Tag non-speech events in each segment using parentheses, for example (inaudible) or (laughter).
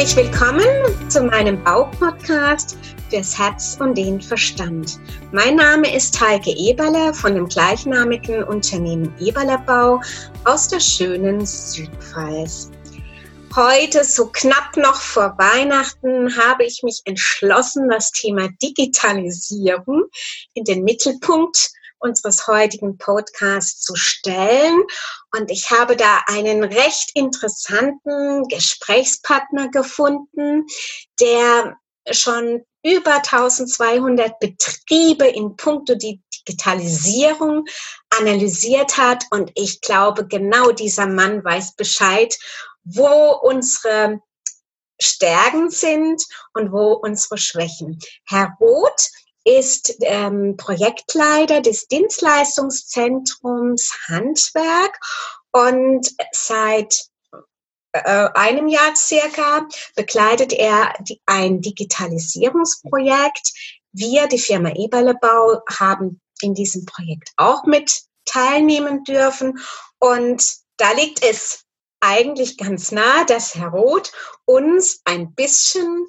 Herzlich willkommen zu meinem Baupodcast fürs Herz und den Verstand. Mein Name ist Heike Eberle von dem gleichnamigen Unternehmen Eberle Bau aus der schönen Südpfalz. Heute, so knapp noch vor Weihnachten, habe ich mich entschlossen, das Thema Digitalisierung in den Mittelpunkt unseres heutigen Podcasts zu stellen. Und ich habe da einen recht interessanten Gesprächspartner gefunden, der schon über 1200 Betriebe in puncto Digitalisierung analysiert hat. Und ich glaube, genau dieser Mann weiß Bescheid, wo unsere Stärken sind und wo unsere Schwächen. Herr Roth ist ähm, Projektleiter des Dienstleistungszentrums Handwerk und seit äh, einem Jahr circa begleitet er ein Digitalisierungsprojekt. Wir, die Firma Eberlebau, haben in diesem Projekt auch mit teilnehmen dürfen und da liegt es eigentlich ganz nah, dass Herr Roth uns ein bisschen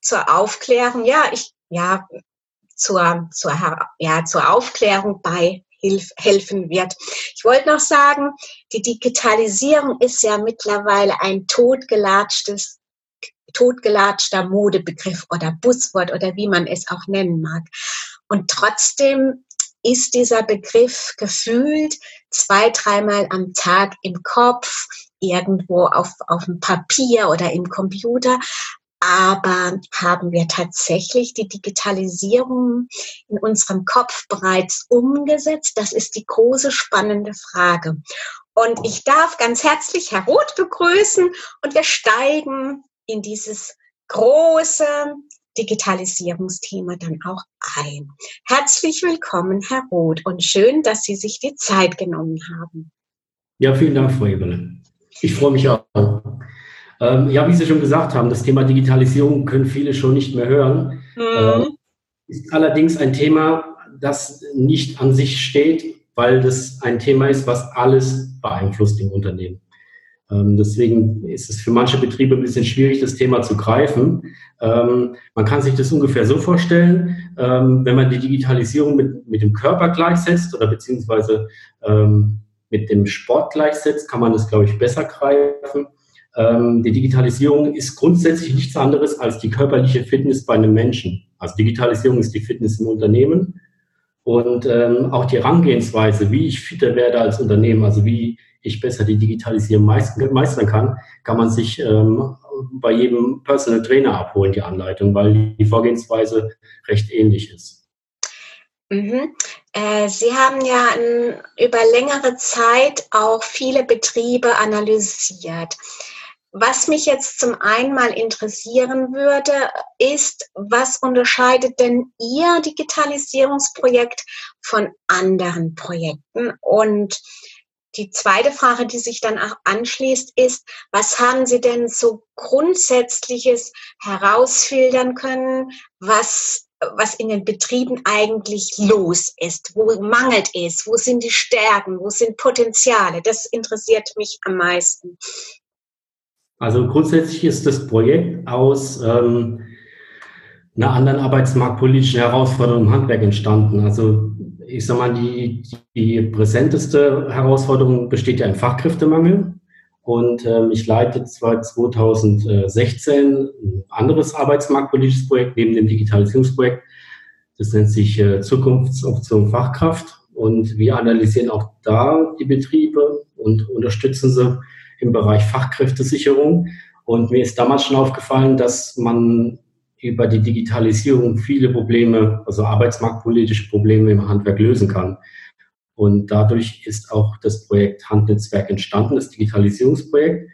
zur Aufklärung, ja, ich, ja, zur, zur, ja, zur Aufklärung bei helfen wird. Ich wollte noch sagen, die Digitalisierung ist ja mittlerweile ein totgelatschtes totgelatschter Modebegriff oder Buzzword oder wie man es auch nennen mag. Und trotzdem ist dieser Begriff gefühlt zwei, dreimal am Tag im Kopf, irgendwo auf, auf dem Papier oder im Computer. Aber haben wir tatsächlich die Digitalisierung in unserem Kopf bereits umgesetzt? Das ist die große spannende Frage. Und ich darf ganz herzlich Herr Roth begrüßen und wir steigen in dieses große Digitalisierungsthema dann auch ein. Herzlich willkommen, Herr Roth, und schön, dass Sie sich die Zeit genommen haben. Ja, vielen Dank, Frau Eberle. Ich freue mich auch. Ähm, ja, wie Sie schon gesagt haben, das Thema Digitalisierung können viele schon nicht mehr hören. Mhm. Ähm, ist allerdings ein Thema, das nicht an sich steht, weil das ein Thema ist, was alles beeinflusst im Unternehmen. Ähm, deswegen ist es für manche Betriebe ein bisschen schwierig, das Thema zu greifen. Ähm, man kann sich das ungefähr so vorstellen, wenn man die Digitalisierung mit, mit dem Körper gleichsetzt oder beziehungsweise mit dem Sport gleichsetzt, kann man das, glaube ich, besser greifen. Ähm, die Digitalisierung ist grundsätzlich nichts anderes als die körperliche Fitness bei einem Menschen. Also Digitalisierung ist die Fitness im Unternehmen und ähm, auch die Herangehensweise, wie ich fitter werde als Unternehmen, also wie ich besser die Digitalisierung meistern kann, kann man sich ähm, bei jedem Personal Trainer abholen, die Anleitung, weil die Vorgehensweise recht ähnlich ist. Mhm. Äh, Sie haben ja n, über längere Zeit auch viele Betriebe analysiert. Was mich jetzt zum einen mal interessieren würde, ist, was unterscheidet denn Ihr Digitalisierungsprojekt von anderen Projekten? Und die zweite Frage, die sich dann auch anschließt, ist, was haben Sie denn so grundsätzliches herausfiltern können, was, was in den Betrieben eigentlich los ist? Wo mangelt es? Wo sind die Stärken? Wo sind Potenziale? Das interessiert mich am meisten. Also grundsätzlich ist das Projekt aus ähm, einer anderen arbeitsmarktpolitischen Herausforderung im Handwerk entstanden. Also ich sage mal, die, die präsenteste Herausforderung besteht ja im Fachkräftemangel. Und ähm, ich leite zwar 2016 ein anderes arbeitsmarktpolitisches Projekt neben dem Digitalisierungsprojekt. Das nennt sich äh, Zukunftsoption Fachkraft. Und wir analysieren auch da die Betriebe und unterstützen sie im Bereich Fachkräftesicherung. Und mir ist damals schon aufgefallen, dass man über die Digitalisierung viele Probleme, also arbeitsmarktpolitische Probleme im Handwerk lösen kann. Und dadurch ist auch das Projekt Handnetzwerk entstanden, das Digitalisierungsprojekt.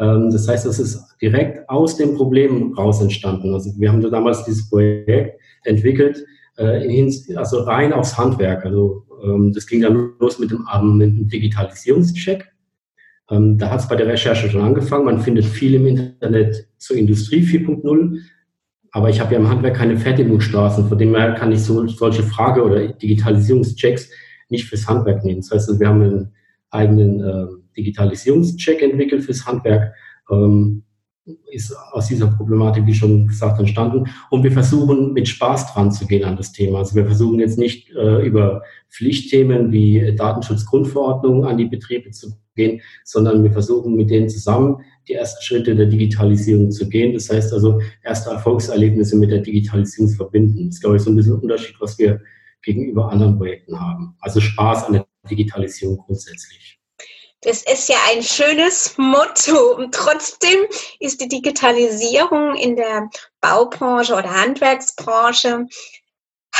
Ähm, das heißt, es ist direkt aus dem Problem raus entstanden. Also wir haben damals dieses Projekt entwickelt, äh, also rein aufs Handwerk. Also ähm, das ging dann los mit dem, mit dem Digitalisierungscheck. Ähm, da hat es bei der Recherche schon angefangen. Man findet viel im Internet zur Industrie 4.0, aber ich habe ja im Handwerk keine Fertigungsstraßen, von dem her kann ich so, solche Frage- oder Digitalisierungschecks nicht fürs Handwerk nehmen. Das heißt, wir haben einen eigenen äh, Digitalisierungscheck entwickelt fürs Handwerk. Ähm, ist aus dieser Problematik, wie schon gesagt, entstanden. Und wir versuchen mit Spaß dran zu gehen an das Thema. Also wir versuchen jetzt nicht äh, über Pflichtthemen wie Datenschutzgrundverordnung an die Betriebe zu gehen, sondern wir versuchen mit denen zusammen die ersten Schritte der Digitalisierung zu gehen. Das heißt also, erste Erfolgserlebnisse mit der Digitalisierung zu verbinden. Das ist, glaube ich, so ein bisschen ein Unterschied, was wir gegenüber anderen Projekten haben. Also Spaß an der Digitalisierung grundsätzlich. Das ist ja ein schönes Motto. Und trotzdem ist die Digitalisierung in der Baubranche oder Handwerksbranche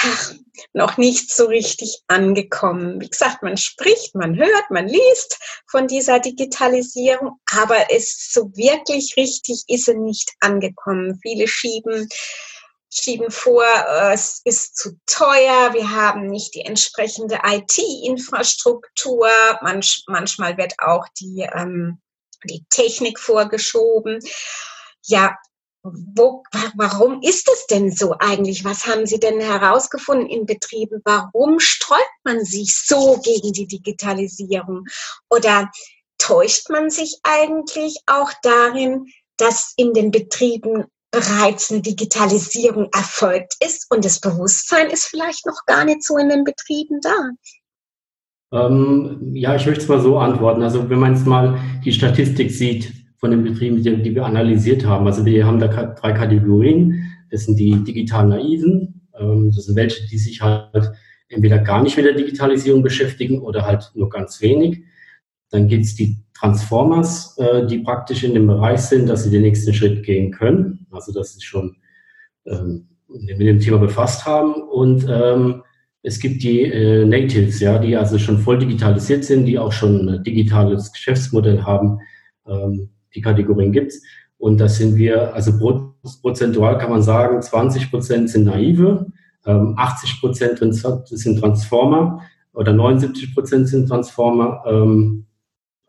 ach, noch nicht so richtig angekommen. Wie gesagt, man spricht, man hört, man liest von dieser Digitalisierung, aber es so wirklich richtig ist sie nicht angekommen. Viele schieben schieben vor, äh, es ist zu teuer, wir haben nicht die entsprechende IT-Infrastruktur, Manch, manchmal wird auch die, ähm, die Technik vorgeschoben. Ja, wo, warum ist es denn so eigentlich? Was haben Sie denn herausgefunden in Betrieben? Warum sträubt man sich so gegen die Digitalisierung? Oder täuscht man sich eigentlich auch darin, dass in den Betrieben bereits eine Digitalisierung erfolgt ist und das Bewusstsein ist vielleicht noch gar nicht so in den Betrieben da? Ähm, ja, ich möchte es mal so antworten. Also wenn man jetzt mal die Statistik sieht von den Betrieben, die, die wir analysiert haben, also wir haben da drei Kategorien. Das sind die digital Naiven, ähm, das sind welche, die sich halt entweder gar nicht mit der Digitalisierung beschäftigen oder halt nur ganz wenig. Dann gibt es die Transformers, äh, die praktisch in dem Bereich sind, dass sie den nächsten Schritt gehen können. Also dass sie schon ähm, mit dem Thema befasst haben. Und ähm, es gibt die äh, Natives, ja, die also schon voll digitalisiert sind, die auch schon ein digitales Geschäftsmodell haben. Ähm, die Kategorien gibt's. Und das sind wir, also prozentual kann man sagen, 20 Prozent sind naive, 80 ähm, Prozent sind Transformer oder 79 Prozent sind Transformer. Ähm,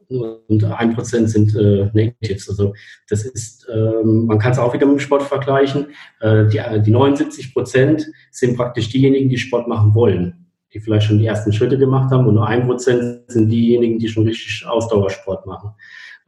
und ein Prozent sind äh, Natives. Also das ist, ähm, man kann es auch wieder mit dem Sport vergleichen. Äh, die, die 79 Prozent sind praktisch diejenigen, die Sport machen wollen, die vielleicht schon die ersten Schritte gemacht haben und nur ein Prozent sind diejenigen, die schon richtig Ausdauersport machen.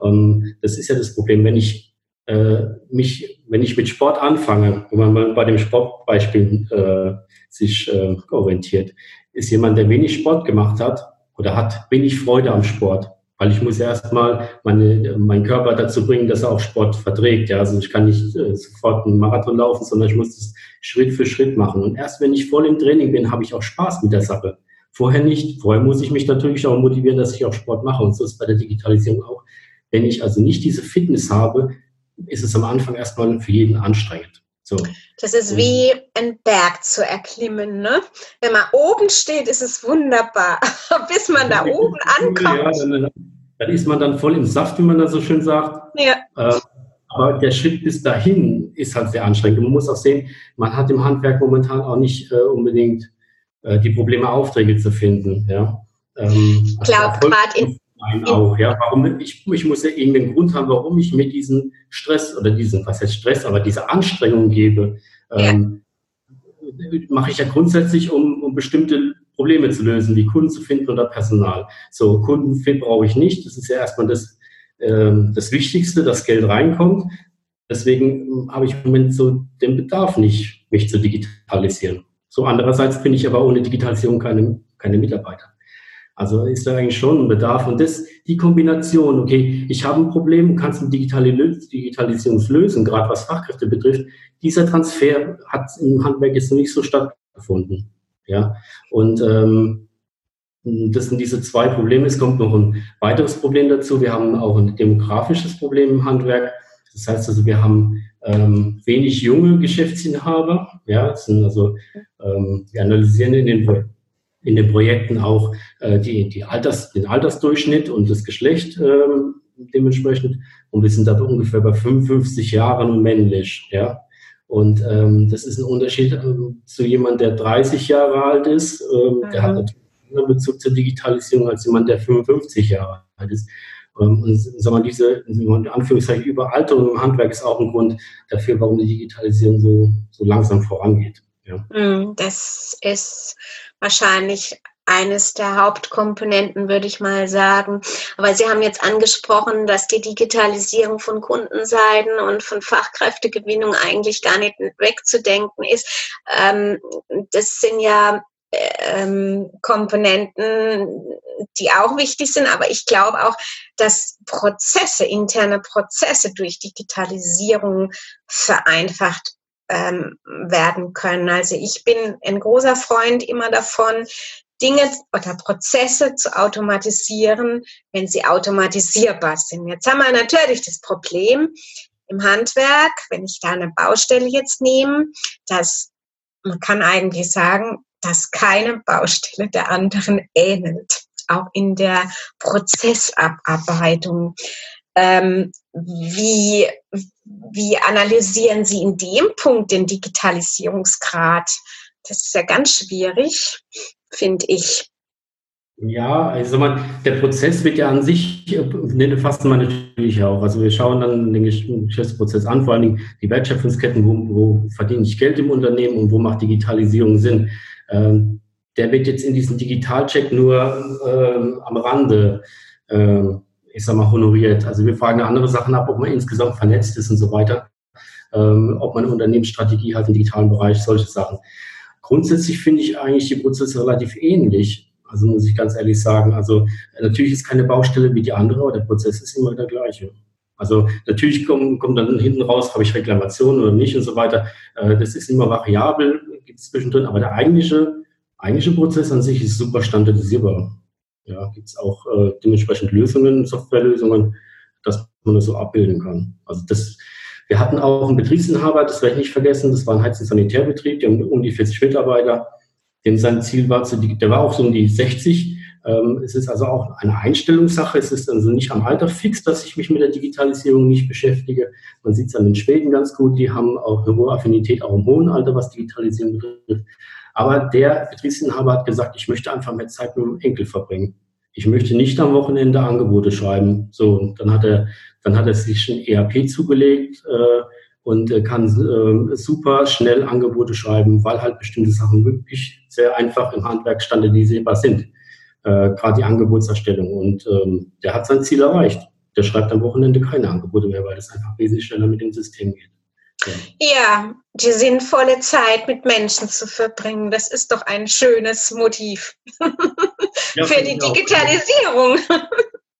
Ähm, das ist ja das Problem, wenn ich äh, mich, wenn ich mit Sport anfange, wenn man mal bei dem Sportbeispiel äh, sich äh, orientiert, ist jemand, der wenig Sport gemacht hat oder hat wenig Freude am Sport, weil ich muss erstmal meine, meinen Körper dazu bringen, dass er auch Sport verträgt. Ja, also ich kann nicht äh, sofort einen Marathon laufen, sondern ich muss das Schritt für Schritt machen. Und erst wenn ich voll im Training bin, habe ich auch Spaß mit der Sache. Vorher nicht. Vorher muss ich mich natürlich auch motivieren, dass ich auch Sport mache. Und so ist bei der Digitalisierung auch. Wenn ich also nicht diese Fitness habe, ist es am Anfang erstmal für jeden anstrengend. So. Das ist wie ein Berg zu erklimmen. Ne? Wenn man oben steht, ist es wunderbar. (laughs) Bis man da oben ankommt. Ja, dann ist man dann voll im Saft, wie man da so schön sagt. Ja. Äh, aber der Schritt bis dahin ist halt sehr anstrengend. Und man muss auch sehen, man hat im Handwerk momentan auch nicht äh, unbedingt äh, die Probleme, Aufträge zu finden. Ja. Ähm, ich glaube, gerade in, in auch, ja. Warum ich, ich muss ja irgendeinen Grund haben, warum ich mir diesen Stress oder diesen, was heißt Stress, aber diese Anstrengung gebe. Ähm, ja. Mache ich ja grundsätzlich, um, um bestimmte Probleme zu lösen, wie Kunden zu finden oder Personal. So, Kunden brauche ich nicht. Das ist ja erstmal das, äh, das Wichtigste, dass Geld reinkommt. Deswegen hm, habe ich im Moment so den Bedarf nicht, mich zu digitalisieren. So andererseits bin ich aber ohne Digitalisierung keine, keine Mitarbeiter. Also ist da eigentlich schon ein Bedarf. Und das, die Kombination, okay, ich habe ein Problem, kannst eine digitale Digitalisierung lösen, gerade was Fachkräfte betrifft. Dieser Transfer hat im Handwerk jetzt noch nicht so stattgefunden. Ja, und ähm, das sind diese zwei Probleme. Es kommt noch ein weiteres Problem dazu. Wir haben auch ein demografisches Problem im Handwerk. Das heißt also, wir haben ähm, wenig junge Geschäftsinhaber. Ja, das sind also, ähm, wir analysieren in den, in den Projekten auch äh, die, die Alters, den Altersdurchschnitt und das Geschlecht ähm, dementsprechend. Und wir sind da ungefähr bei 55 Jahren männlich. Ja, und ähm, das ist ein Unterschied ähm, zu jemand, der 30 Jahre alt ist. Ähm, mhm. Der hat natürlich einen Bezug zur Digitalisierung als jemand, der 55 Jahre alt ist. Ähm, und sagen wir, diese in Anführungszeichen Überalterung im Handwerk ist auch ein Grund dafür, warum die Digitalisierung so, so langsam vorangeht. Ja. Mhm, das ist wahrscheinlich eines der Hauptkomponenten, würde ich mal sagen. Aber Sie haben jetzt angesprochen, dass die Digitalisierung von Kundenseiten und von Fachkräftegewinnung eigentlich gar nicht wegzudenken ist. Ähm, das sind ja ähm, Komponenten, die auch wichtig sind, aber ich glaube auch, dass Prozesse, interne Prozesse durch Digitalisierung vereinfacht ähm, werden können. Also ich bin ein großer Freund immer davon, Dinge oder Prozesse zu automatisieren, wenn sie automatisierbar sind. Jetzt haben wir natürlich das Problem im Handwerk, wenn ich da eine Baustelle jetzt nehme, dass man kann eigentlich sagen, dass keine Baustelle der anderen ähnelt, auch in der Prozessabarbeitung. Ähm, wie, wie analysieren Sie in dem Punkt den Digitalisierungsgrad? Das ist ja ganz schwierig, finde ich. Ja, also man, der Prozess wird ja an sich, den fassen wir natürlich auch. Also wir schauen dann den Geschäftsprozess an, vor allen Dingen die Wertschöpfungsketten, wo, wo verdiene ich Geld im Unternehmen und wo macht Digitalisierung Sinn. Ähm, der wird jetzt in diesem Digitalcheck nur ähm, am Rande, ähm, ich sag mal, honoriert. Also wir fragen andere Sachen ab, ob man insgesamt vernetzt ist und so weiter, ähm, ob man eine Unternehmensstrategie hat im digitalen Bereich, solche Sachen. Grundsätzlich finde ich eigentlich die Prozesse relativ ähnlich. Also muss ich ganz ehrlich sagen. Also natürlich ist keine Baustelle wie die andere, aber der Prozess ist immer der gleiche. Also natürlich kommt, kommt dann hinten raus, habe ich Reklamationen oder nicht und so weiter. Äh, das ist immer variabel gibt es zwischendrin, aber der eigentliche, eigentliche Prozess an sich ist super standardisierbar. Ja, gibt es auch äh, dementsprechend Lösungen, Softwarelösungen, dass man das so abbilden kann. Also das, wir hatten auch einen Betriebsinhaber, das werde ich nicht vergessen, das war ein Heiz- und Sanitärbetrieb, haben um die 40 Mitarbeiter, dem sein Ziel war, zu, der war auch so um die 60. Ähm, es ist also auch eine Einstellungssache. Es ist also nicht am Alter fix, dass ich mich mit der Digitalisierung nicht beschäftige. Man sieht es an den Schweden ganz gut. Die haben auch eine hohe Affinität, auch im hohen Alter, was Digitalisierung betrifft. Aber der Betriebsinhaber hat gesagt, ich möchte einfach mehr Zeit mit dem Enkel verbringen. Ich möchte nicht am Wochenende Angebote schreiben. So, dann hat er, dann hat er sich ein ERP zugelegt äh, und kann äh, super schnell Angebote schreiben, weil halt bestimmte Sachen wirklich sehr einfach im Handwerk standardisierbar sind äh, gerade die Angebotserstellung. Und ähm, der hat sein Ziel erreicht. Der schreibt am Wochenende keine Angebote mehr, weil es einfach wesentlich schneller mit dem System geht. Ja. die sinnvolle Zeit mit Menschen zu verbringen, das ist doch ein schönes Motiv (laughs) ja, für die Digitalisierung.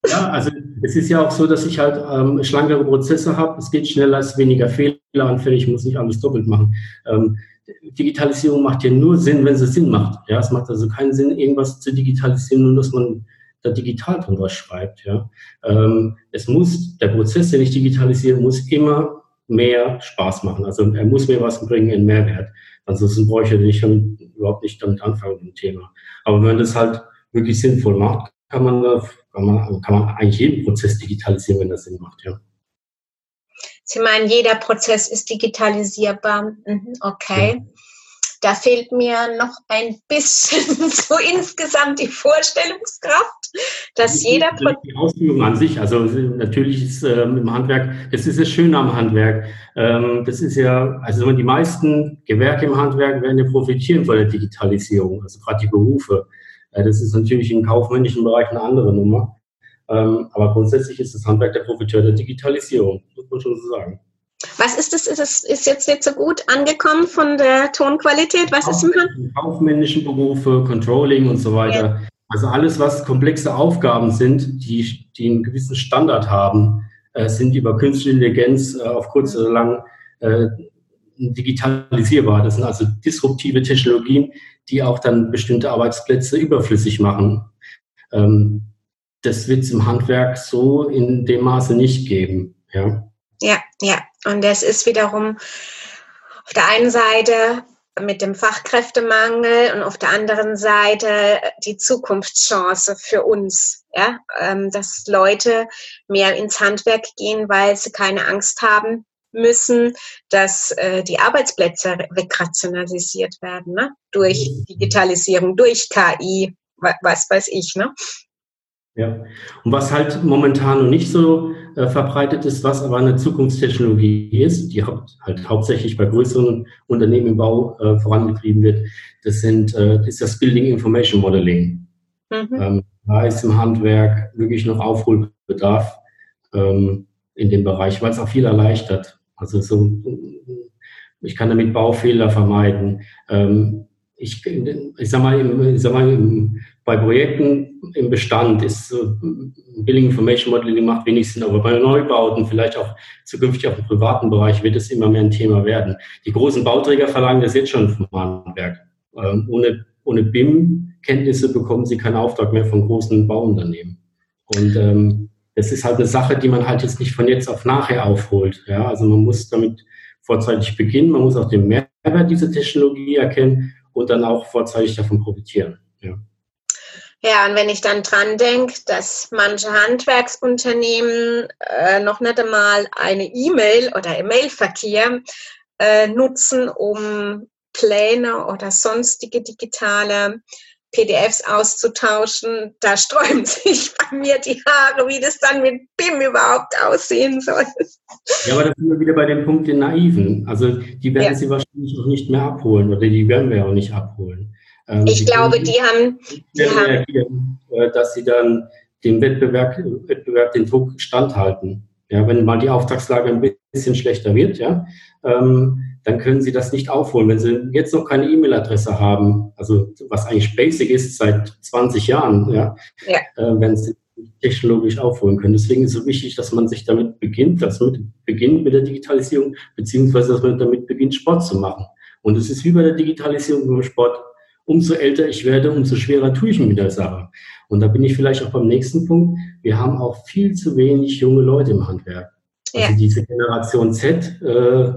Ja, also es ist ja auch so, dass ich halt ähm, schlankere Prozesse habe. Es geht schneller, es ist weniger fehleranfällig, ich muss nicht alles doppelt machen. Ähm, Digitalisierung macht ja nur Sinn, wenn sie Sinn macht. Ja, es macht also keinen Sinn, irgendwas zu digitalisieren, nur dass man da digital drüber schreibt. Ja, ähm, es muss, der Prozess, den ich digitalisiere, muss immer mehr Spaß machen. Also er muss mir was bringen, einen Mehrwert. Ansonsten brauche ich nicht, überhaupt nicht damit anfangen mit dem Thema. Aber wenn man das halt wirklich sinnvoll macht, kann man, kann man, kann man eigentlich jeden Prozess digitalisieren, wenn das Sinn macht. Ja. Sie meinen, jeder Prozess ist digitalisierbar. Mhm, okay. Ja. Da fehlt mir noch ein bisschen (laughs) so insgesamt die Vorstellungskraft, dass die, jeder Prozess. Die Ausführung an sich, also natürlich ist ähm, im Handwerk, das ist das Schöne am Handwerk. Ähm, das ist ja, also die meisten Gewerke im Handwerk werden ja profitieren von der Digitalisierung, also gerade die Berufe. Äh, das ist natürlich im kaufmännischen Bereich eine andere Nummer. Ähm, aber grundsätzlich ist das Handwerk der Profiteur der Digitalisierung, muss man schon so sagen. Was ist das? Ist es ist jetzt nicht so gut angekommen von der Tonqualität? Was ist im Kaufmännischen Berufe, Controlling und so weiter. Ja. Also alles, was komplexe Aufgaben sind, die, die einen gewissen Standard haben, äh, sind über künstliche Intelligenz äh, auf kurz oder lang äh, digitalisierbar. Das sind also disruptive Technologien, die auch dann bestimmte Arbeitsplätze überflüssig machen. Ähm, das wird es im Handwerk so in dem Maße nicht geben. Ja, ja. Und das ist wiederum auf der einen Seite mit dem Fachkräftemangel und auf der anderen Seite die Zukunftschance für uns, ja, ähm, dass Leute mehr ins Handwerk gehen, weil sie keine Angst haben müssen, dass äh, die Arbeitsplätze wegrationalisiert werden, ne? durch Digitalisierung, durch KI, was weiß ich, ne? Ja, und was halt momentan noch nicht so äh, verbreitet ist, was aber eine Zukunftstechnologie ist, die haupt, halt hauptsächlich bei größeren Unternehmen im Bau äh, vorangetrieben wird, das sind, äh, ist das Building Information Modeling. Mhm. Ähm, da ist im Handwerk wirklich noch Aufholbedarf ähm, in dem Bereich, weil es auch viel erleichtert. Also so, ich kann damit Baufehler vermeiden. Ähm, ich, ich sag mal, im, ich sag mal im, bei Projekten im Bestand ist so Billing Information Modeling macht wenig Sinn, aber bei Neubauten, vielleicht auch zukünftig auch im privaten Bereich, wird es immer mehr ein Thema werden. Die großen Bauträger verlangen das jetzt schon vom Handwerk. Ähm, ohne, ohne BIM-Kenntnisse bekommen sie keinen Auftrag mehr von großen Bauunternehmen. Und ähm, das ist halt eine Sache, die man halt jetzt nicht von jetzt auf nachher aufholt. Ja, also man muss damit vorzeitig beginnen, man muss auch den Mehrwert dieser Technologie erkennen und dann auch vorzeitig davon profitieren. Ja. Ja, und wenn ich dann dran denke, dass manche Handwerksunternehmen äh, noch nicht einmal eine E-Mail oder E-Mail-Verkehr äh, nutzen, um Pläne oder sonstige digitale PDFs auszutauschen, da sträuben (laughs) sich bei mir die Haare, wie das dann mit BIM überhaupt aussehen soll. Ja, aber da sind wir wieder bei dem Punkt den Naiven. Also die werden ja. sie wahrscheinlich noch nicht mehr abholen oder die werden wir auch nicht abholen. Ähm, ich glaube, die haben, die haben äh, dass sie dann dem Wettbewerb, Wettbewerb den Druck standhalten. Ja, wenn mal die Auftragslage ein bisschen schlechter wird, ja, ähm, dann können Sie das nicht aufholen. Wenn Sie jetzt noch keine E-Mail-Adresse haben, also was eigentlich basic ist seit 20 Jahren, ja, ja. Äh, wenn Sie technologisch aufholen können. Deswegen ist es so wichtig, dass man sich damit beginnt, dass man beginnt mit der Digitalisierung, beziehungsweise dass man damit beginnt, Sport zu machen. Und es ist wie bei der Digitalisierung beim Sport, umso älter ich werde, umso schwerer tue ich mir mit der Sache. Und da bin ich vielleicht auch beim nächsten Punkt. Wir haben auch viel zu wenig junge Leute im Handwerk. Also ja. diese Generation Z, äh,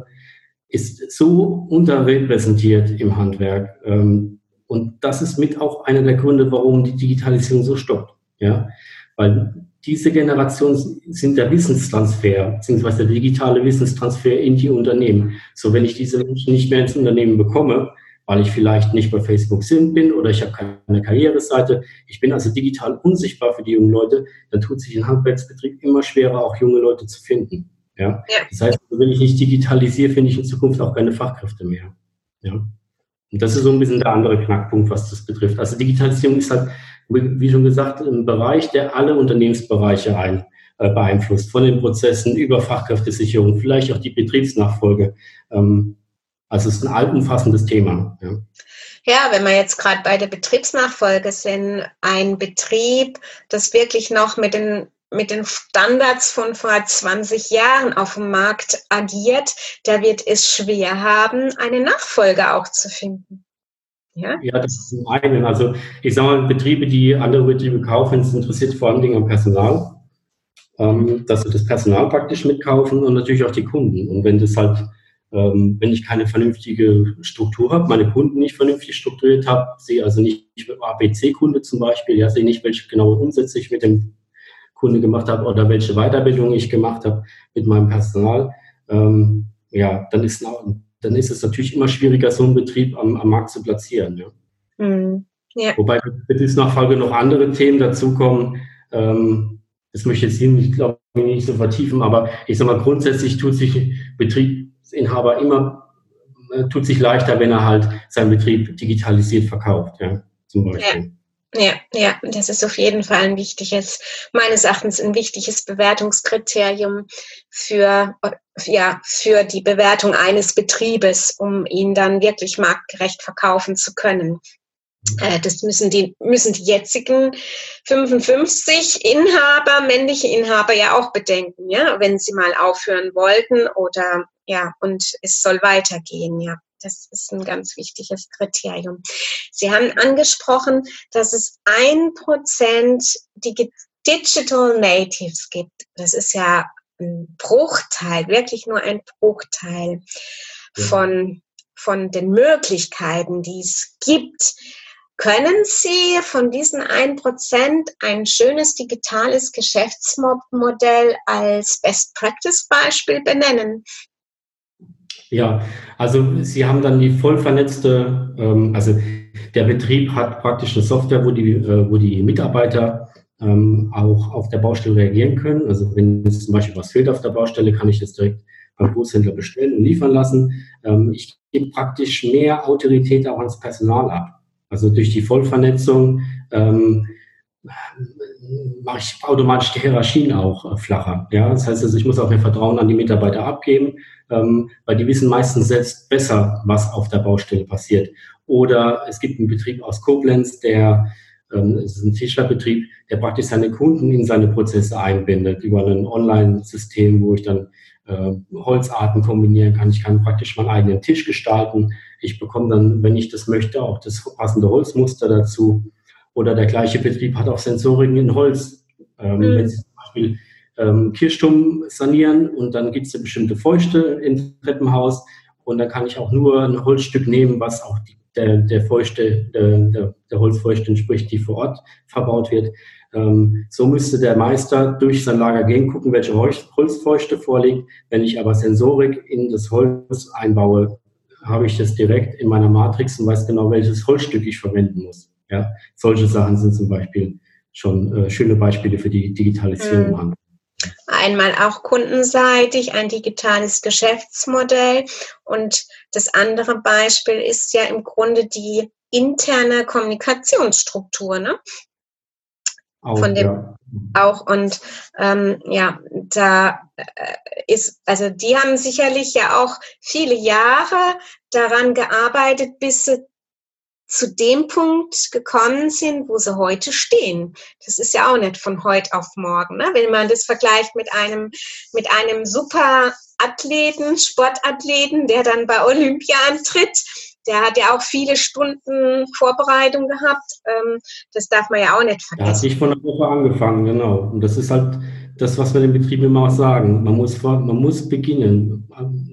ist so unterrepräsentiert im Handwerk. Ähm, und das ist mit auch einer der Gründe, warum die Digitalisierung so stoppt. Ja, weil diese Generation sind der Wissenstransfer, beziehungsweise der digitale Wissenstransfer in die Unternehmen. So, wenn ich diese Menschen nicht mehr ins Unternehmen bekomme, weil ich vielleicht nicht bei Facebook bin oder ich habe keine Karriereseite, ich bin also digital unsichtbar für die jungen Leute, dann tut sich ein Handwerksbetrieb immer schwerer, auch junge Leute zu finden. Ja? ja. Das heißt, wenn ich nicht digitalisiere, finde ich in Zukunft auch keine Fachkräfte mehr. Ja? Und das ist so ein bisschen der andere Knackpunkt, was das betrifft. Also Digitalisierung ist halt, wie schon gesagt, ein Bereich, der alle Unternehmensbereiche ein, äh, beeinflusst, von den Prozessen über Fachkräftesicherung, vielleicht auch die Betriebsnachfolge. Ähm, also es ist ein allumfassendes Thema. Ja. Ja, wenn wir jetzt gerade bei der Betriebsnachfolge sind, ein Betrieb, das wirklich noch mit den mit den Standards von vor 20 Jahren auf dem Markt agiert, der wird es schwer haben, eine Nachfolge auch zu finden. Ja, ja das ist zum einen. Also ich sage mal, Betriebe, die andere Betriebe kaufen, sind interessiert vor allen Dingen am Personal, ähm, dass sie das Personal praktisch mitkaufen und natürlich auch die Kunden. Und wenn das halt, ähm, wenn ich keine vernünftige Struktur habe, meine Kunden nicht vernünftig strukturiert habe, sehe also nicht ABC-Kunde zum Beispiel, ja, sehe nicht, welche genaue Umsätze ich mit dem Kunde gemacht habe oder welche Weiterbildung ich gemacht habe mit meinem Personal, ähm, ja, dann ist, dann ist es natürlich immer schwieriger, so einen Betrieb am, am Markt zu platzieren. Ja. Mhm. Ja. Wobei Betriebsnachfolge noch andere Themen dazukommen. Ähm, das möchte ich jetzt hier nicht, glaube ich, nicht so vertiefen, aber ich sage mal, grundsätzlich tut sich Betriebsinhaber immer, äh, tut sich leichter, wenn er halt seinen Betrieb digitalisiert verkauft, ja, zum Beispiel. Ja. Ja, ja, das ist auf jeden Fall ein wichtiges, meines Erachtens ein wichtiges Bewertungskriterium für, ja, für die Bewertung eines Betriebes, um ihn dann wirklich marktgerecht verkaufen zu können. Äh, das müssen die, müssen die jetzigen 55 Inhaber, männliche Inhaber ja auch bedenken, ja, wenn sie mal aufhören wollten oder, ja, und es soll weitergehen, ja. Das ist ein ganz wichtiges Kriterium. Sie haben angesprochen, dass es ein Prozent Digital Natives gibt. Das ist ja ein Bruchteil, wirklich nur ein Bruchteil ja. von, von den Möglichkeiten, die es gibt. Können Sie von diesen 1% ein schönes digitales Geschäftsmodell als Best Practice Beispiel benennen? Ja, also Sie haben dann die voll vernetzte, ähm, also der Betrieb hat praktisch eine Software, wo die, äh, wo die Mitarbeiter ähm, auch auf der Baustelle reagieren können. Also wenn jetzt zum Beispiel was fehlt auf der Baustelle, kann ich das direkt beim Großhändler bestellen und liefern lassen. Ähm, ich gebe praktisch mehr Autorität auch ans Personal ab. Also durch die Vollvernetzung ähm, mache ich automatisch die Hierarchien auch äh, flacher. Ja, das heißt also, ich muss auch mehr Vertrauen an die Mitarbeiter abgeben, ähm, weil die wissen meistens selbst besser, was auf der Baustelle passiert. Oder es gibt einen Betrieb aus Koblenz, der ähm, es ist ein Tischlerbetrieb, der praktisch seine Kunden in seine Prozesse einbindet über ein Online-System, wo ich dann äh, Holzarten kombinieren kann. Ich kann praktisch meinen eigenen Tisch gestalten. Ich bekomme dann, wenn ich das möchte, auch das passende Holzmuster dazu. Oder der gleiche Betrieb hat auch Sensoriken in Holz. Ähm, mhm. Wenn Sie zum Beispiel ähm, Kirchturm sanieren und dann gibt es eine bestimmte Feuchte im Treppenhaus und dann kann ich auch nur ein Holzstück nehmen, was auch die, der, der Feuchte, der, der, Holzfeuchte entspricht, die vor Ort verbaut wird. Ähm, so müsste der Meister durch sein Lager gehen, gucken, welche Holzfeuchte vorliegt. Wenn ich aber Sensorik in das Holz einbaue, habe ich das direkt in meiner Matrix und weiß genau, welches Holzstück ich verwenden muss. Ja, solche Sachen sind zum Beispiel schon äh, schöne Beispiele für die Digitalisierung. Mhm. Einmal auch kundenseitig ein digitales Geschäftsmodell und das andere Beispiel ist ja im Grunde die interne Kommunikationsstruktur, ne? Auch, Von dem ja. auch und ähm, ja, da äh, ist also die haben sicherlich ja auch viele Jahre daran gearbeitet, bis sie zu dem Punkt gekommen sind, wo sie heute stehen. Das ist ja auch nicht von heute auf morgen. Ne? Wenn man das vergleicht mit einem, mit einem super Athleten, Sportathleten, der dann bei Olympia antritt, der hat ja auch viele Stunden Vorbereitung gehabt. Ähm, das darf man ja auch nicht vergessen. Da hat sich von der Woche angefangen, genau. Und das ist halt das, was wir den Betrieben immer auch sagen. Man muss, man muss beginnen.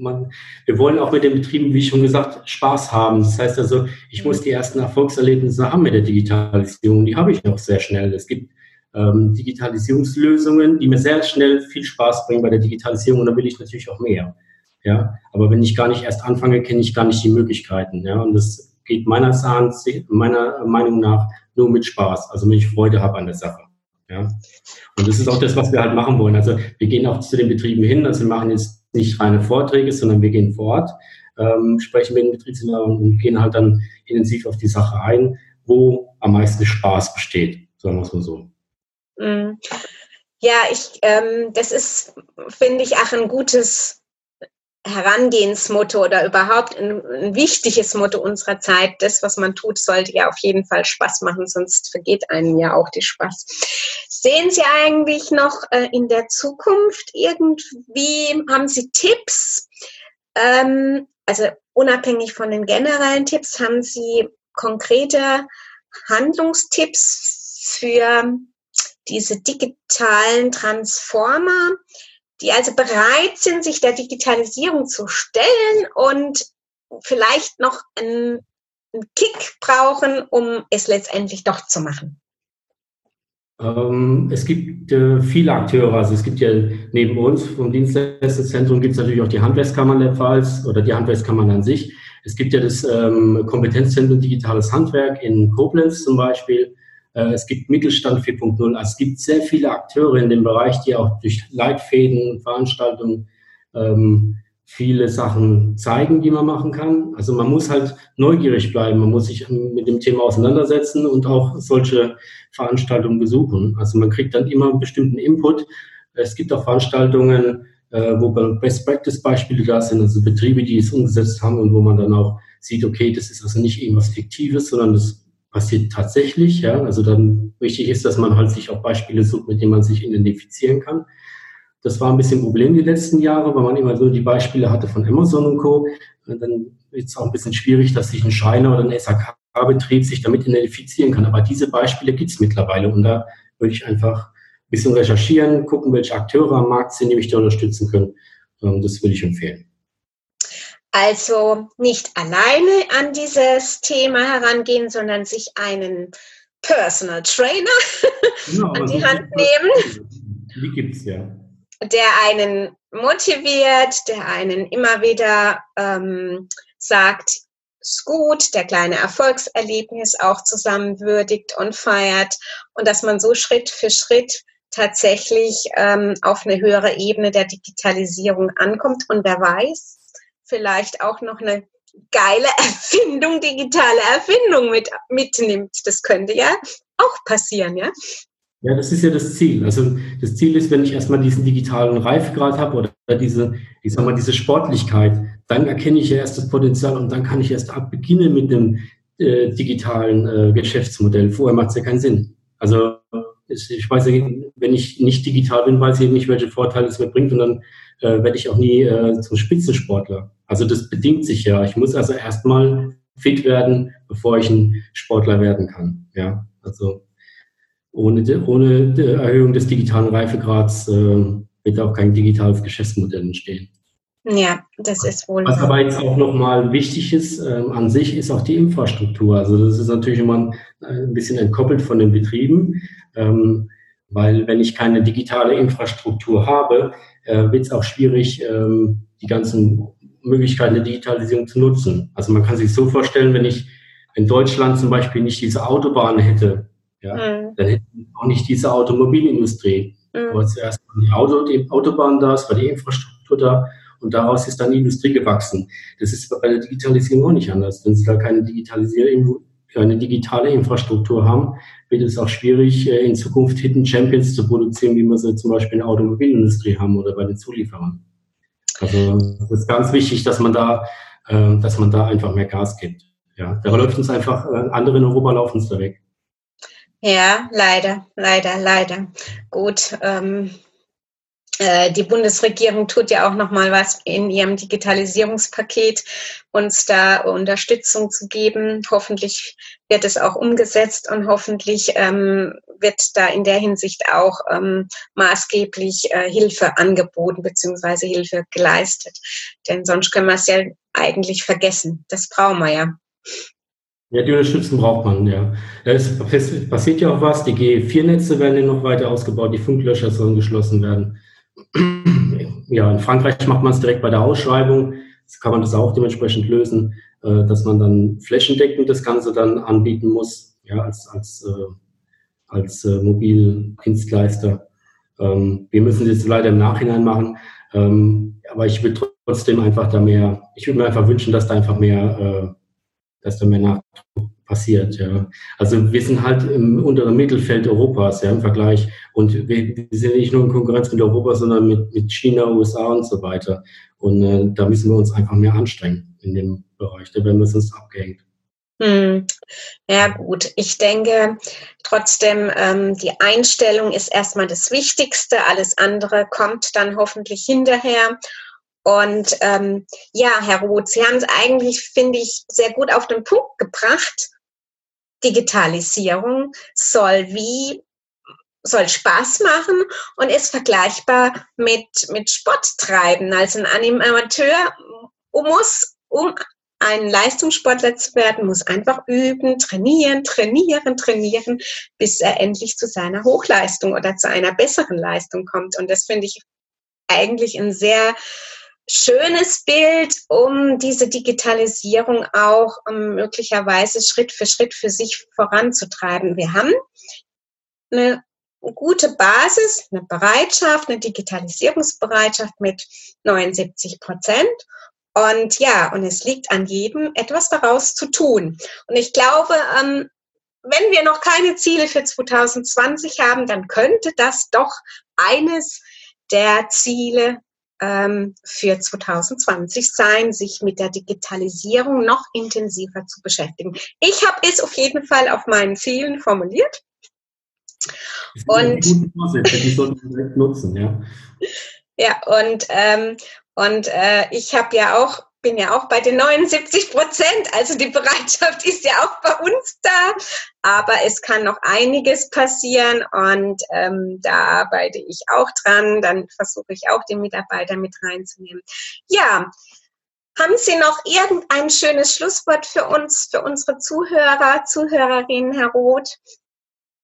Man, wir wollen auch mit den Betrieben, wie schon gesagt, Spaß haben. Das heißt also, ich muss die ersten Erfolgserlebnisse haben mit der Digitalisierung. Die habe ich auch sehr schnell. Es gibt ähm, Digitalisierungslösungen, die mir sehr schnell viel Spaß bringen bei der Digitalisierung und da will ich natürlich auch mehr. Ja, aber wenn ich gar nicht erst anfange, kenne ich gar nicht die Möglichkeiten. Ja, und das geht meiner, meiner Meinung nach nur mit Spaß, also wenn ich Freude habe an der Sache. Ja. Und das ist auch das, was wir halt machen wollen. Also wir gehen auch zu den Betrieben hin, also wir machen jetzt nicht reine Vorträge, sondern wir gehen vor Ort, ähm, sprechen mit den Betriebsinhabern und gehen halt dann intensiv auf die Sache ein, wo am meisten Spaß besteht, sagen wir es mal so. Mm. Ja, ich, ähm, das ist, finde ich, auch ein gutes Herangehensmotto oder überhaupt ein, ein, wichtiges Motto unserer Zeit. Das, was man tut, sollte ja auf jeden Fall Spaß machen, sonst vergeht einem ja auch die Spaß. Sehen Sie eigentlich noch äh, in der Zukunft irgendwie, haben Sie Tipps? Ähm, also unabhängig von den generellen Tipps, haben Sie konkrete Handlungstipps für diese digitalen Transformer? Die also bereit sind, sich der Digitalisierung zu stellen und vielleicht noch einen, einen Kick brauchen, um es letztendlich doch zu machen? Ähm, es gibt äh, viele Akteure, also es gibt ja neben uns vom Dienstleisterzentrum gibt es natürlich auch die Handwerkskammern der Pfalz oder die Handwerkskammern an sich. Es gibt ja das ähm, Kompetenzzentrum Digitales Handwerk in Koblenz zum Beispiel. Äh, es gibt Mittelstand 4.0. Also es gibt sehr viele Akteure in dem Bereich, die auch durch Leitfäden, Veranstaltungen ähm, viele Sachen zeigen, die man machen kann. Also man muss halt neugierig bleiben, man muss sich mit dem Thema auseinandersetzen und auch solche Veranstaltungen besuchen. Also man kriegt dann immer einen bestimmten Input. Es gibt auch Veranstaltungen, äh, wo Best-Practice-Beispiele da sind, also Betriebe, die es umgesetzt haben und wo man dann auch sieht, okay, das ist also nicht irgendwas Fiktives, sondern das passiert tatsächlich. Ja? Also dann wichtig ist, dass man halt sich auch Beispiele sucht, mit denen man sich identifizieren kann. Das war ein bisschen ein Problem die letzten Jahre, weil man immer so die Beispiele hatte von Amazon und Co. Und dann ist es auch ein bisschen schwierig, dass sich ein Schreiner oder ein SAK-Betrieb sich damit identifizieren kann. Aber diese Beispiele gibt es mittlerweile und da würde ich einfach ein bisschen recherchieren, gucken, welche Akteure am Markt sind, die mich da unterstützen können. Ähm, das würde ich empfehlen also nicht alleine an dieses Thema herangehen, sondern sich einen Personal Trainer (laughs) genau, an die Hand nehmen. Die gibt's ja. Der einen motiviert, der einen immer wieder ähm, sagt, ist gut, der kleine Erfolgserlebnis auch zusammen würdigt und feiert und dass man so Schritt für Schritt tatsächlich ähm, auf eine höhere Ebene der Digitalisierung ankommt. Und wer weiß, vielleicht auch noch eine geile Erfindung, digitale Erfindung mit, mitnimmt. Das könnte ja auch passieren, ja? Ja, das ist ja das Ziel. Also das Ziel ist, wenn ich erstmal diesen digitalen Reifegrad habe oder diese, ich sag mal, diese Sportlichkeit, dann erkenne ich ja erst das Potenzial und dann kann ich erst ab beginnen mit dem äh, digitalen äh, Geschäftsmodell. Vorher macht es ja keinen Sinn. Also ich weiß, wenn ich nicht digital bin, weiß ich nicht, welche Vorteile es mir bringt und dann äh, werde ich auch nie äh, zum Spitzensportler. Also das bedingt sich ja. Ich muss also erstmal fit werden, bevor ich ein Sportler werden kann. Ja, also ohne, ohne Erhöhung des digitalen Reifegrads äh, wird auch kein digitales Geschäftsmodell entstehen. Ja, das ist wohl. Was aber jetzt auch nochmal wichtig ist äh, an sich, ist auch die Infrastruktur. Also das ist natürlich immer ein, ein bisschen entkoppelt von den Betrieben, ähm, weil wenn ich keine digitale Infrastruktur habe, äh, wird es auch schwierig, ähm, die ganzen Möglichkeiten der Digitalisierung zu nutzen. Also man kann sich so vorstellen, wenn ich in Deutschland zum Beispiel nicht diese Autobahn hätte, ja, mhm. dann hätten wir auch nicht diese Automobilindustrie. Mhm. Aber zuerst war die, Auto, die Autobahn da, es war die Infrastruktur da und daraus ist dann die Industrie gewachsen. Das ist bei der Digitalisierung auch nicht anders. Wenn Sie da keine, Digitalisierung, keine digitale Infrastruktur haben, wird es auch schwierig, äh, in Zukunft Hidden Champions zu produzieren, wie wir sie zum Beispiel in der Automobilindustrie haben oder bei den Zulieferern. Also es ist ganz wichtig, dass man da, äh, dass man da einfach mehr Gas gibt. Ja, da läuft uns einfach, äh, andere in Europa laufen uns da weg. Ja, leider, leider, leider. Gut. Ähm, äh, die Bundesregierung tut ja auch noch mal was in ihrem Digitalisierungspaket, uns da Unterstützung zu geben. Hoffentlich wird es auch umgesetzt und hoffentlich ähm, wird da in der Hinsicht auch ähm, maßgeblich äh, Hilfe angeboten bzw. Hilfe geleistet. Denn sonst können wir es ja eigentlich vergessen. Das brauchen wir ja. Ja, die Unterstützung braucht man, ja. Es passiert ja auch was. Die G4-Netze werden ja noch weiter ausgebaut, die Funklöcher sollen geschlossen werden. Ja, in Frankreich macht man es direkt bei der Ausschreibung. Jetzt kann man das auch dementsprechend lösen, äh, dass man dann flächendeckend das Ganze dann anbieten muss, ja, als, als, äh, als äh, Mobildienstleister. Ähm, wir müssen das leider im Nachhinein machen. Ähm, aber ich würde trotzdem einfach da mehr, ich würde mir einfach wünschen, dass da einfach mehr dass da mehr Nachdruck passiert. Ja. Also wir sind halt im unteren Mittelfeld Europas ja, im Vergleich. Und wir, sind nicht nur in Konkurrenz mit Europa, sondern mit, mit China, USA und so weiter. Und äh, da müssen wir uns einfach mehr anstrengen in dem Bereich. Da werden wir sonst abgehängt. Hm. Ja gut, ich denke trotzdem, ähm, die Einstellung ist erstmal das Wichtigste. Alles andere kommt dann hoffentlich hinterher. Und ähm, ja, Herr Roth, Sie haben es eigentlich, finde ich, sehr gut auf den Punkt gebracht. Digitalisierung soll wie soll Spaß machen und ist vergleichbar mit, mit Sport treiben. Also ein Animateur muss, um ein Leistungssportler zu werden, muss einfach üben, trainieren, trainieren, trainieren, bis er endlich zu seiner Hochleistung oder zu einer besseren Leistung kommt. Und das finde ich eigentlich ein sehr schönes Bild, um diese Digitalisierung auch um möglicherweise Schritt für Schritt für sich voranzutreiben. Wir haben eine gute Basis, eine Bereitschaft, eine Digitalisierungsbereitschaft mit 79 Prozent. Und ja, und es liegt an jedem, etwas daraus zu tun. Und ich glaube, ähm, wenn wir noch keine Ziele für 2020 haben, dann könnte das doch eines der Ziele ähm, für 2020 sein, sich mit der Digitalisierung noch intensiver zu beschäftigen. Ich habe es auf jeden Fall auf meinen Zielen formuliert. Und die sollten wir nutzen, ja. Ja, und, ähm, und äh, ich habe ja auch bin ja auch bei den 79 Prozent. Also die Bereitschaft (laughs) ist ja auch bei uns da. Aber es kann noch einiges passieren und ähm, da arbeite ich auch dran. Dann versuche ich auch den Mitarbeiter mit reinzunehmen. Ja, haben Sie noch irgendein schönes Schlusswort für uns, für unsere Zuhörer, Zuhörerinnen, Herr Roth?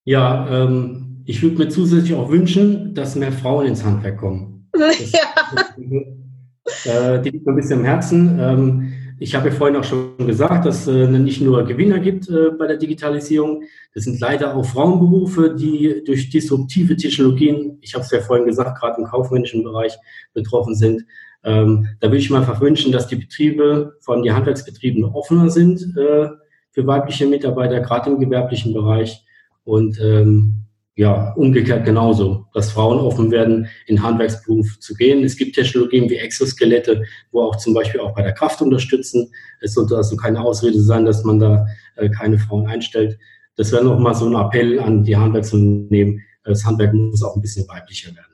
Ja, ähm, ich würde mir zusätzlich auch wünschen, dass mehr Frauen ins Handwerk kommen. (laughs) Das, ja. Äh, die liegt mir ein bisschen im Herzen. Ähm, ich habe ja vorhin auch schon gesagt, dass es äh, nicht nur Gewinner gibt äh, bei der Digitalisierung. Das sind leider auch Frauenberufe, die durch disruptive Technologien, ich habe es ja vorhin gesagt, gerade im kaufmännischen Bereich betroffen sind. Ähm, da würde ich mir einfach wünschen, dass die Betriebe, vor allem die Handwerksbetriebe, offener sind äh, für weibliche Mitarbeiter, gerade im gewerblichen Bereich Und ähm, ja, umgekehrt genauso, dass Frauen offen werden, in Handwerksberuf zu gehen. Es gibt Technologien wie Exoskelette, wo auch zum Beispiel auch bei der Kraft unterstützen. Es sollte also keine Ausrede sein, dass man da äh, keine Frauen einstellt. Das wäre nochmal so ein Appell an die Handwerksunternehmen. Das Handwerk muss auch ein bisschen weiblicher werden.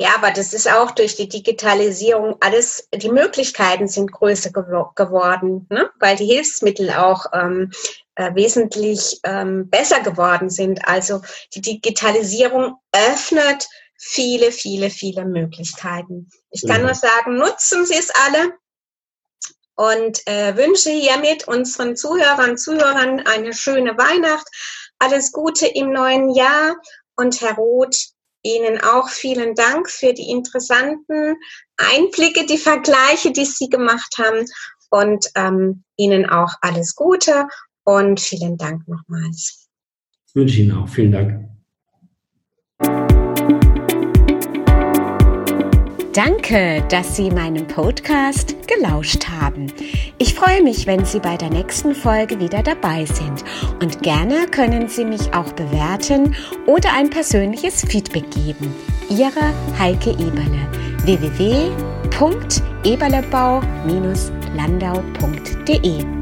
Ja, aber das ist auch durch die Digitalisierung alles, die Möglichkeiten sind größer gew geworden, ne? weil die Hilfsmittel auch ähm, äh, wesentlich ähm, besser geworden sind. Also die Digitalisierung öffnet viele, viele, viele Möglichkeiten. Ich kann mhm. nur sagen, nutzen Sie es alle und äh, wünsche hiermit unseren Zuhörern, Zuhörern eine schöne Weihnacht, alles Gute im neuen Jahr und Herr Roth, Ihnen auch vielen Dank für die interessanten Einblicke, die Vergleiche, die Sie gemacht haben und ähm, Ihnen auch alles Gute und vielen Dank nochmals. Das wünsche ich Ihnen auch. Vielen Dank. Danke, dass Sie meinem Podcast gelauscht haben. Ich freue mich, wenn Sie bei der nächsten Folge wieder dabei sind. Und gerne können Sie mich auch bewerten oder ein persönliches Feedback geben. Ihre Heike Eberle www.eberlebau-landau.de